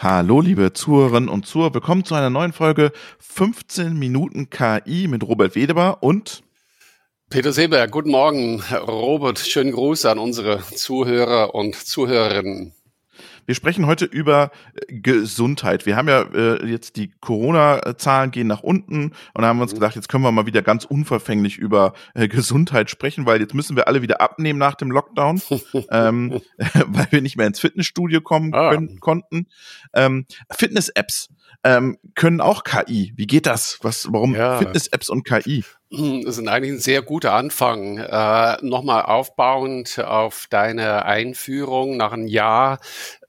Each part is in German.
Hallo, liebe Zuhörerinnen und Zuhörer. Willkommen zu einer neuen Folge 15 Minuten KI mit Robert Wedebar und Peter Seeberg. Guten Morgen, Robert. Schönen Gruß an unsere Zuhörer und Zuhörerinnen. Wir sprechen heute über äh, Gesundheit. Wir haben ja äh, jetzt die Corona-Zahlen gehen nach unten und haben uns mhm. gedacht, jetzt können wir mal wieder ganz unverfänglich über äh, Gesundheit sprechen, weil jetzt müssen wir alle wieder abnehmen nach dem Lockdown, ähm, weil wir nicht mehr ins Fitnessstudio kommen ah. können, konnten. Ähm, Fitness-Apps ähm, können auch KI. Wie geht das? Was, warum ja. Fitness-Apps und KI? Das ist eigentlich ein sehr guter Anfang. Äh, Nochmal aufbauend auf deine Einführung nach einem Jahr,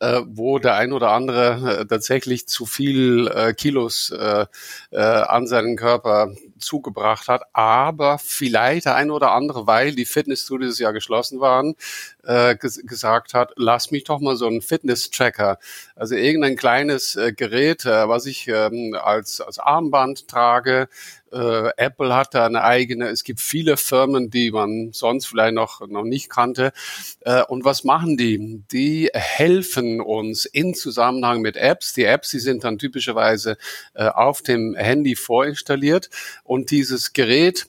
äh, wo der ein oder andere äh, tatsächlich zu viel äh, Kilos äh, an seinen Körper zugebracht hat, aber vielleicht der ein oder andere, weil die Fitnessstudios ja geschlossen waren, äh, ges gesagt hat, lass mich doch mal so einen Fitness-Tracker, also irgendein kleines äh, Gerät, äh, was ich ähm, als, als Armband trage, äh, Apple hat da eine eigene, es gibt viele Firmen, die man sonst vielleicht noch, noch nicht kannte. Äh, und was machen die? Die helfen uns in Zusammenhang mit Apps. Die Apps, die sind dann typischerweise äh, auf dem Handy vorinstalliert und dieses Gerät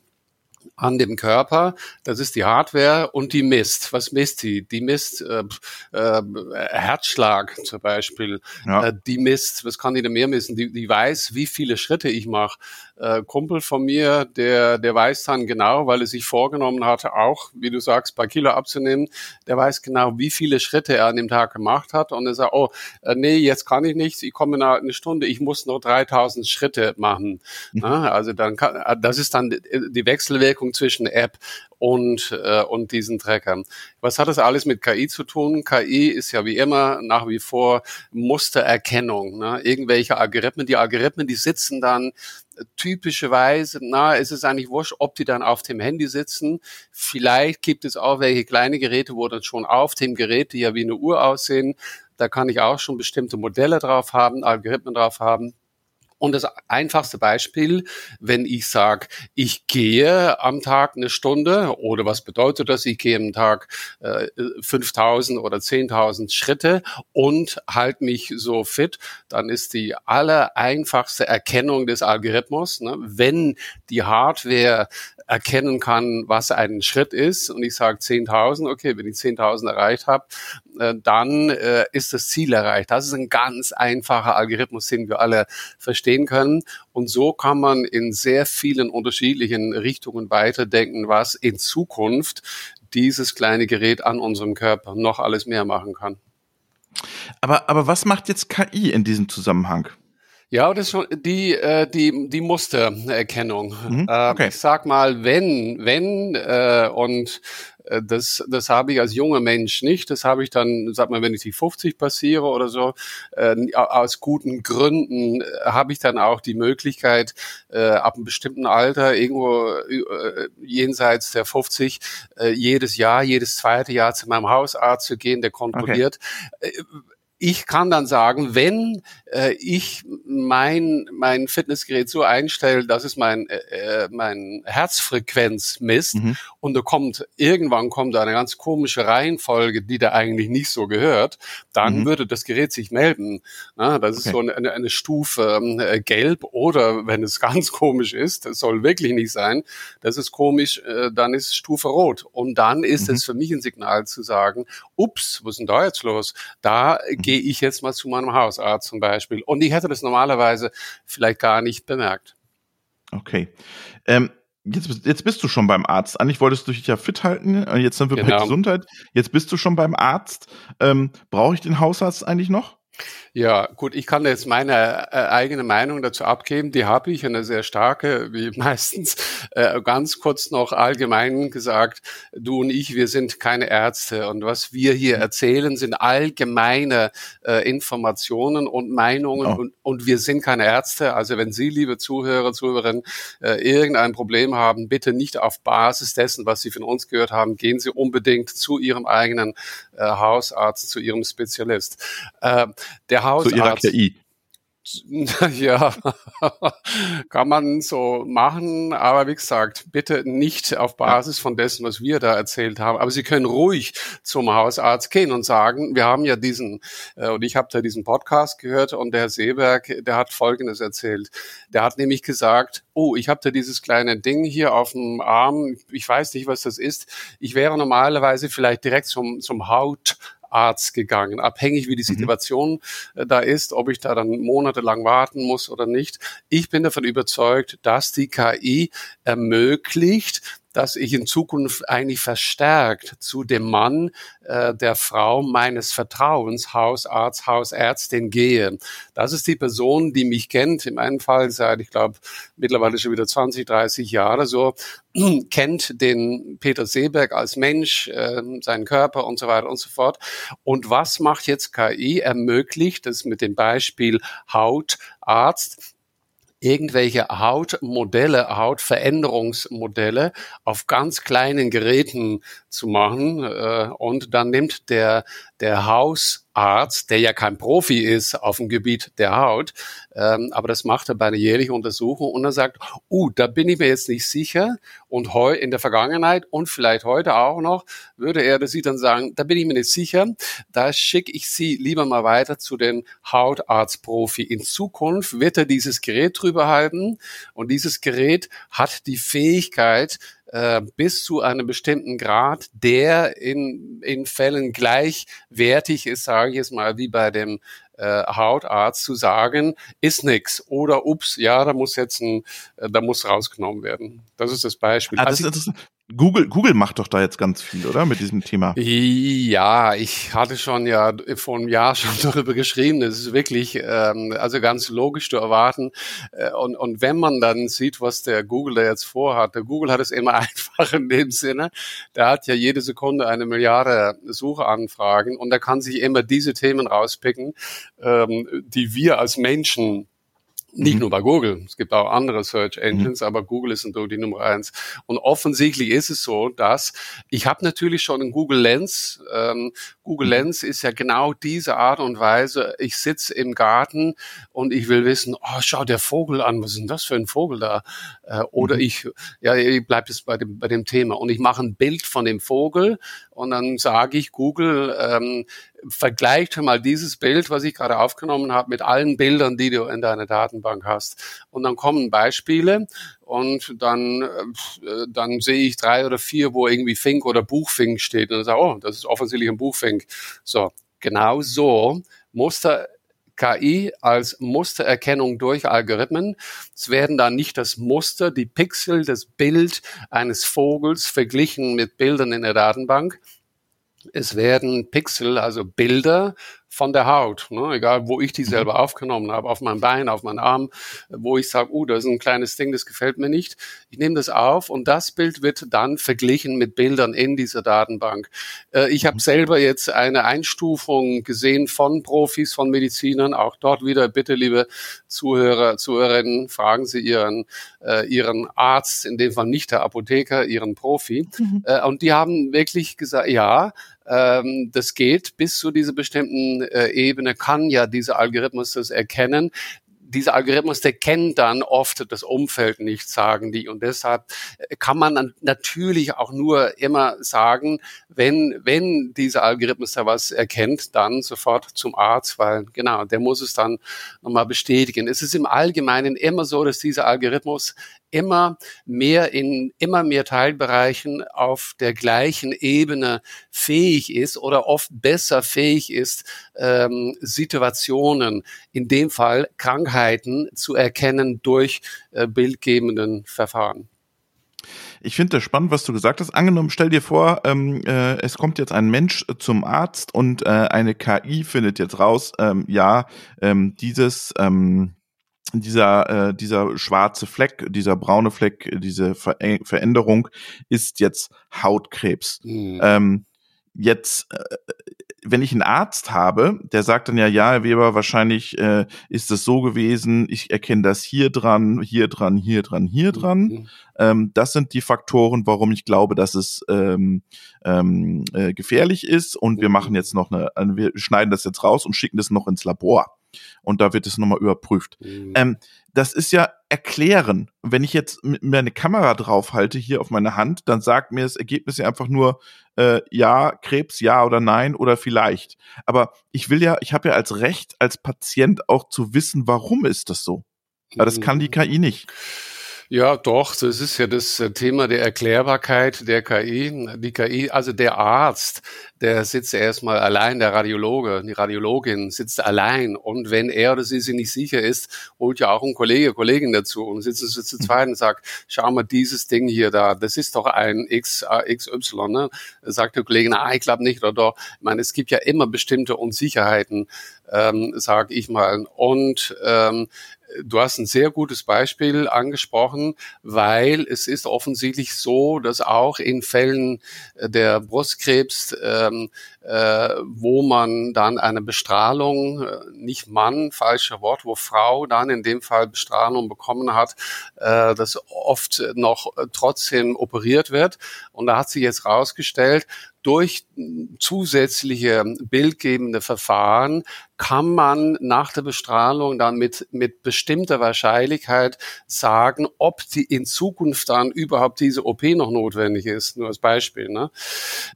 an dem Körper. Das ist die Hardware und die misst. Was misst die? Die misst äh, äh, Herzschlag zum Beispiel. Ja. Äh, die misst, was kann die denn mehr messen? Die, die weiß, wie viele Schritte ich mache. Äh, Kumpel von mir, der, der weiß dann genau, weil er sich vorgenommen hatte, auch, wie du sagst, paar Kilo abzunehmen, der weiß genau, wie viele Schritte er an dem Tag gemacht hat. Und er sagt, oh, äh, nee, jetzt kann ich nichts, ich komme in eine Stunde, ich muss nur 3000 Schritte machen. Mhm. also dann kann, äh, das ist dann die Wechselwirkung zwischen App und, äh, und diesen Trackern. Was hat das alles mit KI zu tun? KI ist ja wie immer nach wie vor Mustererkennung. Ne? Irgendwelche Algorithmen, die Algorithmen, die sitzen dann typischerweise, na, es ist eigentlich wurscht, ob die dann auf dem Handy sitzen. Vielleicht gibt es auch welche kleine Geräte, wo dann schon auf dem Gerät, die ja wie eine Uhr aussehen, da kann ich auch schon bestimmte Modelle drauf haben, Algorithmen drauf haben. Und das einfachste Beispiel, wenn ich sage, ich gehe am Tag eine Stunde oder was bedeutet das? Ich gehe am Tag äh, 5000 oder 10.000 Schritte und halte mich so fit, dann ist die aller einfachste Erkennung des Algorithmus, ne, wenn die Hardware erkennen kann, was ein Schritt ist und ich sage 10.000, okay, wenn ich 10.000 erreicht habe, äh, dann äh, ist das Ziel erreicht. Das ist ein ganz einfacher Algorithmus, den wir alle verstehen können. Und so kann man in sehr vielen unterschiedlichen Richtungen weiterdenken, was in Zukunft dieses kleine Gerät an unserem Körper noch alles mehr machen kann. Aber, aber was macht jetzt KI in diesem Zusammenhang? Ja, das ist schon die, äh, die, die Mustererkennung. Mhm, äh, okay. ich sag mal, wenn, wenn, äh, und äh, das, das habe ich als junger Mensch nicht. Das habe ich dann, sag mal, wenn ich die 50 passiere oder so, äh, aus guten Gründen äh, habe ich dann auch die Möglichkeit, äh, ab einem bestimmten Alter, irgendwo äh, jenseits der 50, äh, jedes Jahr, jedes zweite Jahr zu meinem Hausarzt zu gehen, der kontrolliert. Okay. Ich kann dann sagen, wenn äh, ich mein, mein Fitnessgerät so einstelle, dass es mein, äh, äh, mein Herzfrequenz misst mhm. und da kommt, irgendwann kommt eine ganz komische Reihenfolge, die da eigentlich nicht so gehört, dann mhm. würde das Gerät sich melden. Na, das okay. ist so eine, eine Stufe äh, gelb oder wenn es ganz komisch ist, das soll wirklich nicht sein, das ist komisch, äh, dann ist Stufe rot. Und dann ist mhm. es für mich ein Signal zu sagen, ups, was ist denn da jetzt los? Da mhm gehe ich jetzt mal zu meinem Hausarzt zum Beispiel. Und ich hätte das normalerweise vielleicht gar nicht bemerkt. Okay. Ähm, jetzt, jetzt bist du schon beim Arzt. Eigentlich wolltest du dich ja fit halten. Jetzt sind wir genau. bei Gesundheit. Jetzt bist du schon beim Arzt. Ähm, Brauche ich den Hausarzt eigentlich noch? Ja, gut, ich kann jetzt meine äh, eigene Meinung dazu abgeben. Die habe ich, eine sehr starke, wie meistens. Äh, ganz kurz noch allgemein gesagt, du und ich, wir sind keine Ärzte. Und was wir hier mhm. erzählen, sind allgemeine äh, Informationen und Meinungen. Oh. Und, und wir sind keine Ärzte. Also wenn Sie, liebe Zuhörer, Zuhörerinnen, äh, irgendein Problem haben, bitte nicht auf Basis dessen, was Sie von uns gehört haben, gehen Sie unbedingt zu Ihrem eigenen äh, Hausarzt, zu Ihrem Spezialist. Der Hausarzt. Zu ihrer KI. Ja, kann man so machen, aber wie gesagt, bitte nicht auf Basis von dessen, was wir da erzählt haben. Aber Sie können ruhig zum Hausarzt gehen und sagen, wir haben ja diesen, äh, und ich habe da diesen Podcast gehört und der Herr Seeberg, der hat Folgendes erzählt. Der hat nämlich gesagt, oh, ich habe da dieses kleine Ding hier auf dem Arm, ich weiß nicht, was das ist. Ich wäre normalerweise vielleicht direkt zum, zum Haut Arzt gegangen, abhängig wie die mhm. Situation mhm. da ist, ob ich da dann monatelang warten muss oder nicht. Ich bin davon überzeugt, dass die KI ermöglicht, dass ich in Zukunft eigentlich verstärkt zu dem Mann äh, der Frau meines Vertrauens, Hausarzt, Hausärztin gehe. Das ist die Person, die mich kennt, in meinem Fall seit, ich glaube, mittlerweile schon wieder 20, 30 Jahre so, kennt den Peter Seeberg als Mensch, äh, seinen Körper und so weiter und so fort. Und was macht jetzt KI? Ermöglicht es mit dem Beispiel Hautarzt, irgendwelche Hautmodelle, Hautveränderungsmodelle auf ganz kleinen Geräten zu machen. Äh, und dann nimmt der, der Hausarzt, der ja kein Profi ist auf dem Gebiet der Haut, ähm, aber das macht er bei einer jährlichen Untersuchung und er sagt, uh, da bin ich mir jetzt nicht sicher. Und heu in der Vergangenheit und vielleicht heute auch noch, würde er das sie dann sagen, da bin ich mir nicht sicher, da schicke ich Sie lieber mal weiter zu den Hautarztprofi. In Zukunft wird er dieses Gerät drüber halten und dieses Gerät hat die Fähigkeit, äh, bis zu einem bestimmten Grad, der in, in Fällen gleichwertig ist, sage ich jetzt mal, wie bei dem äh, Hautarzt zu sagen, ist nix oder ups, ja, da muss jetzt ein, äh, da muss rausgenommen werden. Das ist das Beispiel. Ah, das, also, das, Google, Google macht doch da jetzt ganz viel, oder? Mit diesem Thema. Ja, ich hatte schon ja vor einem Jahr schon darüber geschrieben. Das ist wirklich ähm, also ganz logisch zu erwarten. Äh, und, und wenn man dann sieht, was der Google da jetzt vorhat, der Google hat es immer einfach in dem Sinne, der hat ja jede Sekunde eine Milliarde Suchanfragen und er kann sich immer diese Themen rauspicken, ähm, die wir als Menschen nicht mhm. nur bei Google, es gibt auch andere Search mhm. Engines, mhm. aber Google ist natürlich die Nummer eins. Und offensichtlich ist es so, dass ich habe natürlich schon in Google Lens, ähm, Google mhm. Lens ist ja genau diese Art und Weise, ich sitze im Garten und ich will wissen, oh, schau der Vogel an, was ist denn das für ein Vogel da? Äh, oder mhm. ich, ja, ich bleibe jetzt bei dem, bei dem Thema und ich mache ein Bild von dem Vogel und dann sage ich Google, ähm, vergleicht mal dieses Bild, was ich gerade aufgenommen habe, mit allen Bildern, die du in deiner Datenbank hast. Und dann kommen Beispiele und dann, äh, dann sehe ich drei oder vier, wo irgendwie Fink oder Buchfink steht und dann sage, oh, das ist offensichtlich ein Buchfink. So, genau so Muster KI als Mustererkennung durch Algorithmen. Es werden dann nicht das Muster, die Pixel, das Bild eines Vogels verglichen mit Bildern in der Datenbank, es werden Pixel, also Bilder von der Haut, ne? egal wo ich die mhm. selber aufgenommen habe, auf meinem Bein, auf meinem Arm, wo ich sage, uh, das ist ein kleines Ding, das gefällt mir nicht. Ich nehme das auf und das Bild wird dann verglichen mit Bildern in dieser Datenbank. Äh, ich habe mhm. selber jetzt eine Einstufung gesehen von Profis, von Medizinern. Auch dort wieder bitte, liebe Zuhörer, Zuhörerinnen, fragen Sie Ihren, äh, Ihren Arzt, in dem Fall nicht der Apotheker, Ihren Profi. Mhm. Äh, und die haben wirklich gesagt, ja, ähm, das geht bis zu dieser bestimmten äh, Ebene, kann ja dieser Algorithmus das erkennen dieser Algorithmus, der kennt dann oft das Umfeld nicht, sagen die. Und deshalb äh, kann man dann natürlich auch nur immer sagen, wenn, wenn dieser Algorithmus da was erkennt, dann sofort zum Arzt, weil genau, der muss es dann nochmal bestätigen. Es ist im Allgemeinen immer so, dass dieser Algorithmus immer mehr in immer mehr Teilbereichen auf der gleichen Ebene fähig ist oder oft besser fähig ist, ähm, Situationen, in dem Fall Krankheiten zu erkennen durch äh, bildgebenden Verfahren. Ich finde das spannend, was du gesagt hast. Angenommen, stell dir vor, ähm, äh, es kommt jetzt ein Mensch zum Arzt und äh, eine KI findet jetzt raus, ähm, ja, ähm, dieses ähm, dieser, äh, dieser schwarze Fleck, dieser braune Fleck, diese Ver Veränderung ist jetzt Hautkrebs. Mhm. Ähm, jetzt, äh, wenn ich einen Arzt habe, der sagt dann ja, ja, Herr Weber, wahrscheinlich äh, ist es so gewesen, ich erkenne das hier dran, hier dran, hier dran, hier dran. Mhm. Ähm, das sind die Faktoren, warum ich glaube, dass es ähm, ähm, äh, gefährlich ist. Und wir mhm. machen jetzt noch eine, wir schneiden das jetzt raus und schicken das noch ins Labor. Und da wird es nochmal überprüft. Mhm. Ähm, das ist ja erklären. Wenn ich jetzt mir eine Kamera draufhalte hier auf meine Hand, dann sagt mir das Ergebnis ja einfach nur äh, ja, Krebs, ja oder nein oder vielleicht. Aber ich will ja, ich habe ja als Recht als Patient auch zu wissen, warum ist das so. Aber das kann die mhm. KI nicht. Ja, doch, das ist ja das äh, Thema der Erklärbarkeit der KI. Die KI, also der Arzt, der sitzt erstmal allein, der Radiologe, die Radiologin sitzt allein. Und wenn er oder sie sich nicht sicher ist, holt ja auch ein Kollege, Kollegin dazu und sitzt zu, zu zweit und sagt, schau mal dieses Ding hier da, das ist doch ein X, XY, ne? Sagt der Kollege, ah, ich glaube nicht oder doch. Ich meine, es gibt ja immer bestimmte Unsicherheiten, ähm, sage ich mal. Und ähm, Du hast ein sehr gutes Beispiel angesprochen, weil es ist offensichtlich so, dass auch in Fällen äh, der Brustkrebs, ähm, äh, wo man dann eine Bestrahlung, äh, nicht Mann, falscher Wort, wo Frau dann in dem Fall Bestrahlung bekommen hat, äh, das oft noch trotzdem operiert wird. Und da hat sich jetzt rausgestellt, durch zusätzliche bildgebende Verfahren kann man nach der Bestrahlung dann mit, mit bestimmter Wahrscheinlichkeit sagen, ob die in Zukunft dann überhaupt diese OP noch notwendig ist. Nur als Beispiel. Ne?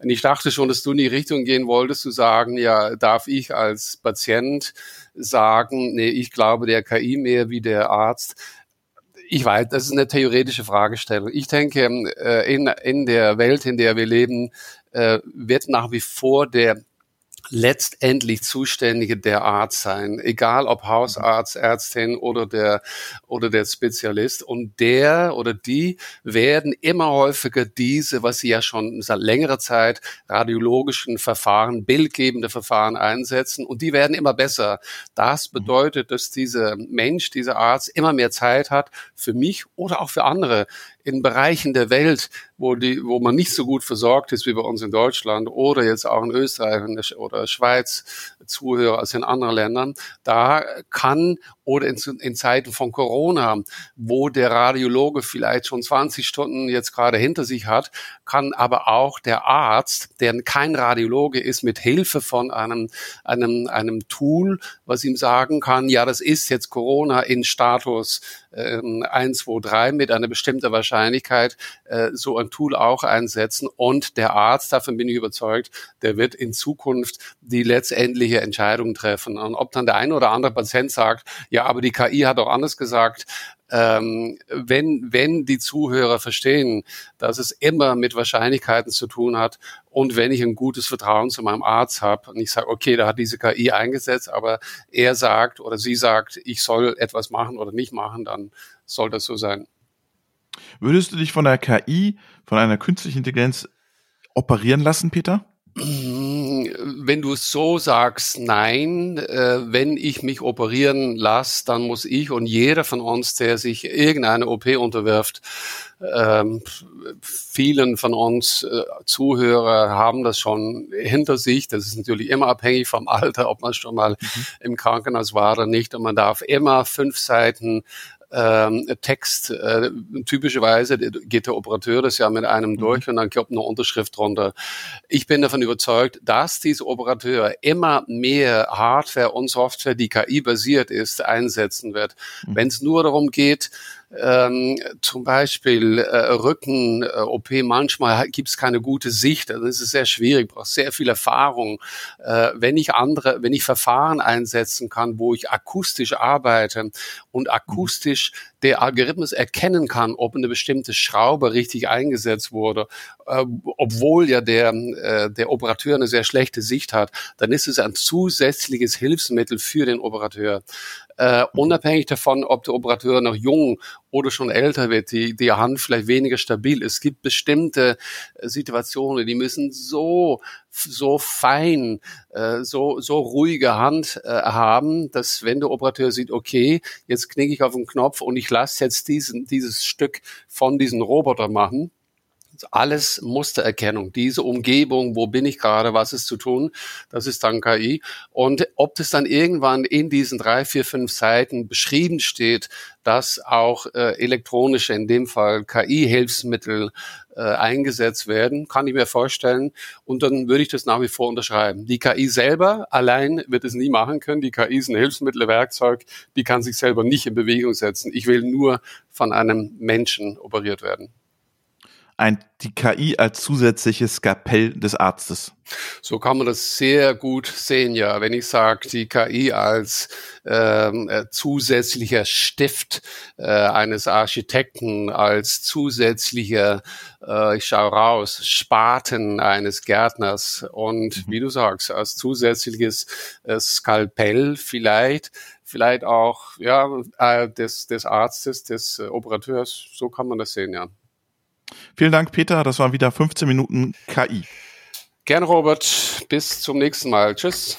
Und ich dachte schon, dass du in die Richtung gehen wolltest, zu sagen, ja, darf ich als Patient sagen, nee, ich glaube der KI mehr wie der Arzt ich weiß, das ist eine theoretische Fragestellung. Ich denke, äh, in, in der Welt, in der wir leben, äh, wird nach wie vor der letztendlich Zuständige der Arzt sein, egal ob Hausarzt, Ärztin oder der, oder der Spezialist. Und der oder die werden immer häufiger diese, was sie ja schon seit längerer Zeit radiologischen Verfahren, bildgebende Verfahren einsetzen. Und die werden immer besser. Das mhm. bedeutet, dass dieser Mensch, dieser Arzt immer mehr Zeit hat für mich oder auch für andere in Bereichen der Welt, wo, die, wo man nicht so gut versorgt ist wie bei uns in Deutschland oder jetzt auch in Österreich oder Schweiz, Zuhörer als in anderen Ländern, da kann oder in, in Zeiten von Corona, wo der Radiologe vielleicht schon 20 Stunden jetzt gerade hinter sich hat, kann aber auch der Arzt, der kein Radiologe ist, mit Hilfe von einem, einem, einem Tool, was ihm sagen kann, ja, das ist jetzt Corona in Status ähm, 1, 2, 3 mit einer bestimmten Wahrscheinlichkeit, äh, so ein Tool auch einsetzen. Und der Arzt, davon bin ich überzeugt, der wird in Zukunft die letztendliche Entscheidung treffen. Und ob dann der eine oder andere Patient sagt, ja, aber die KI hat auch anders gesagt, ähm, wenn, wenn die Zuhörer verstehen, dass es immer mit Wahrscheinlichkeiten zu tun hat und wenn ich ein gutes Vertrauen zu meinem Arzt habe und ich sage, okay, da hat diese KI eingesetzt, aber er sagt oder sie sagt, ich soll etwas machen oder nicht machen, dann soll das so sein. Würdest du dich von der KI, von einer künstlichen Intelligenz operieren lassen, Peter? Wenn du so sagst, nein, äh, wenn ich mich operieren lasse, dann muss ich und jeder von uns, der sich irgendeine OP unterwirft, ähm, vielen von uns äh, Zuhörer haben das schon hinter sich. Das ist natürlich immer abhängig vom Alter, ob man schon mal mhm. im Krankenhaus war oder nicht. Und man darf immer fünf Seiten ähm, Text, äh, typischerweise geht der Operateur das ja mit einem mhm. durch und dann kommt eine Unterschrift drunter. Ich bin davon überzeugt, dass dieser Operateur immer mehr Hardware und Software, die KI-basiert ist, einsetzen wird. Mhm. Wenn es nur darum geht, ähm, zum Beispiel äh, Rücken-OP, äh, manchmal gibt es keine gute Sicht, also es ist sehr schwierig, braucht sehr viel Erfahrung. Äh, wenn ich andere, wenn ich Verfahren einsetzen kann, wo ich akustisch arbeite und akustisch der Algorithmus erkennen kann, ob eine bestimmte Schraube richtig eingesetzt wurde, äh, obwohl ja der, äh, der Operateur eine sehr schlechte Sicht hat, dann ist es ein zusätzliches Hilfsmittel für den Operateur. Äh, unabhängig davon, ob der Operateur noch jung oder schon älter wird, die, die Hand vielleicht weniger stabil. Es gibt bestimmte äh, Situationen, die müssen so, so fein, äh, so, so ruhige Hand äh, haben, dass wenn der Operateur sieht, okay, jetzt knicke ich auf den Knopf und ich lasse jetzt diesen, dieses Stück von diesem Roboter machen, alles Mustererkennung, diese Umgebung, wo bin ich gerade, was ist zu tun, das ist dann KI. Und ob das dann irgendwann in diesen drei, vier, fünf Seiten beschrieben steht, dass auch äh, elektronische, in dem Fall KI-Hilfsmittel äh, eingesetzt werden, kann ich mir vorstellen. Und dann würde ich das nach wie vor unterschreiben. Die KI selber allein wird es nie machen können. Die KI ist ein Hilfsmittel, Werkzeug, die kann sich selber nicht in Bewegung setzen. Ich will nur von einem Menschen operiert werden ein, die KI als zusätzliches Skapell des Arztes. So kann man das sehr gut sehen, ja. Wenn ich sage, die KI als ähm, äh, zusätzlicher Stift äh, eines Architekten, als zusätzlicher, äh, ich schaue raus, Spaten eines Gärtners und mhm. wie du sagst, als zusätzliches äh, Skalpell vielleicht, vielleicht auch ja äh, des, des Arztes, des äh, Operateurs. So kann man das sehen, ja. Vielen Dank, Peter. Das waren wieder 15 Minuten KI. Gerne, Robert. Bis zum nächsten Mal. Tschüss.